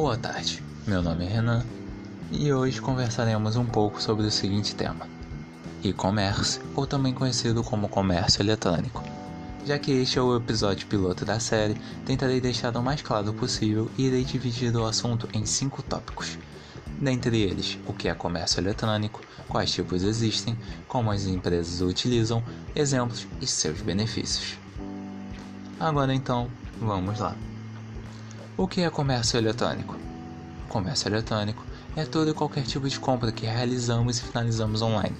Boa tarde, meu nome é Renan e hoje conversaremos um pouco sobre o seguinte tema: e-commerce, ou também conhecido como comércio eletrônico. Já que este é o episódio piloto da série, tentarei deixar o mais claro possível e irei dividir o assunto em cinco tópicos. Dentre eles, o que é comércio eletrônico, quais tipos existem, como as empresas o utilizam, exemplos e seus benefícios. Agora então, vamos lá. O que é comércio eletrônico? Comércio eletrônico é todo e qualquer tipo de compra que realizamos e finalizamos online.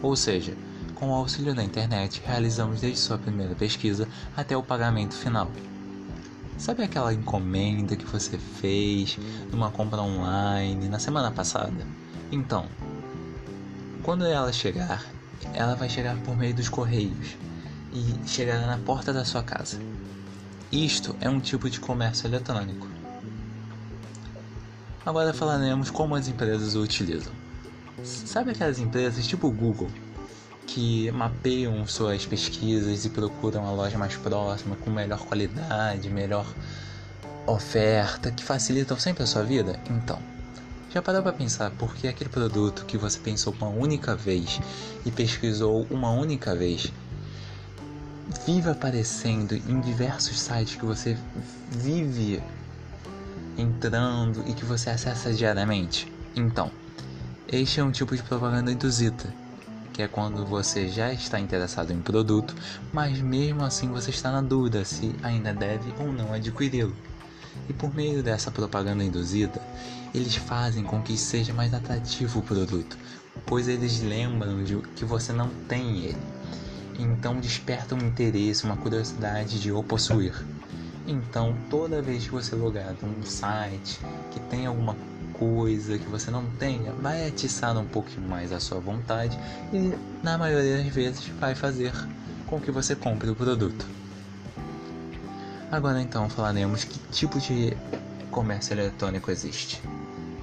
Ou seja, com o auxílio da internet, realizamos desde sua primeira pesquisa até o pagamento final. Sabe aquela encomenda que você fez numa compra online na semana passada? Então, quando ela chegar, ela vai chegar por meio dos correios e chegará na porta da sua casa. Isto é um tipo de comércio eletrônico. Agora falaremos como as empresas o utilizam. Sabe aquelas empresas tipo o Google que mapeiam suas pesquisas e procuram a loja mais próxima com melhor qualidade, melhor oferta, que facilitam sempre a sua vida? Então, já parou para pensar por que aquele produto que você pensou uma única vez e pesquisou uma única vez vive aparecendo em diversos sites que você vive entrando e que você acessa diariamente. Então, este é um tipo de propaganda induzida, que é quando você já está interessado em produto, mas mesmo assim você está na dúvida se ainda deve ou não adquiri-lo. E por meio dessa propaganda induzida, eles fazem com que seja mais atrativo o produto, pois eles lembram de que você não tem ele então desperta um interesse, uma curiosidade de o possuir. Então, toda vez que você logar num site que tem alguma coisa que você não tenha, vai atiçar um pouquinho mais a sua vontade e, na maioria das vezes, vai fazer com que você compre o produto. Agora, então, falaremos que tipo de comércio eletrônico existe.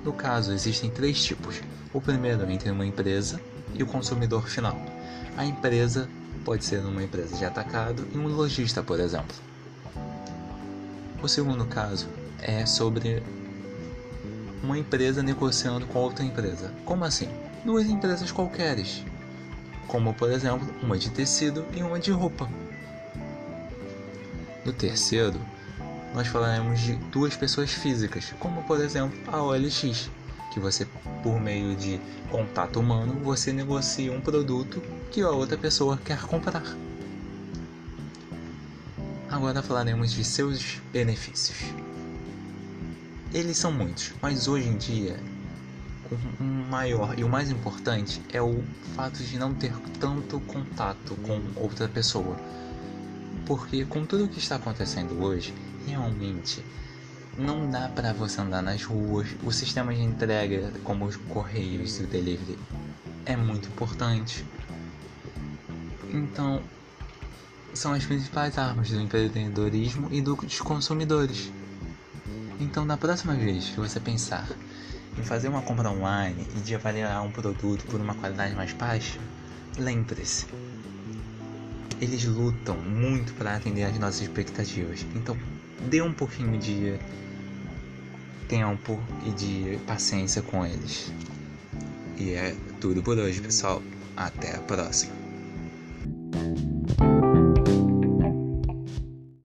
No caso, existem três tipos. O primeiro entre uma empresa e o consumidor final. A empresa pode ser numa empresa de atacado e um lojista, por exemplo. O segundo caso é sobre uma empresa negociando com outra empresa. Como assim? Duas empresas qualqueres, como por exemplo uma de tecido e uma de roupa. No terceiro, nós falaremos de duas pessoas físicas, como por exemplo a OLX, que você por meio de contato humano você negocia um produto que a outra pessoa quer comprar. Agora falaremos de seus benefícios. Eles são muitos, mas hoje em dia o maior e o mais importante é o fato de não ter tanto contato com outra pessoa. Porque com tudo o que está acontecendo hoje, realmente não dá para você andar nas ruas. O sistema de entrega, como os correios e o delivery, é muito importante. Então, são as principais armas do empreendedorismo e dos consumidores. Então, na próxima vez que você pensar em fazer uma compra online e de avaliar um produto por uma qualidade mais baixa, lembre-se, eles lutam muito para atender às nossas expectativas. Então, dê um pouquinho de tempo e de paciência com eles. E é tudo por hoje, pessoal. Até a próxima.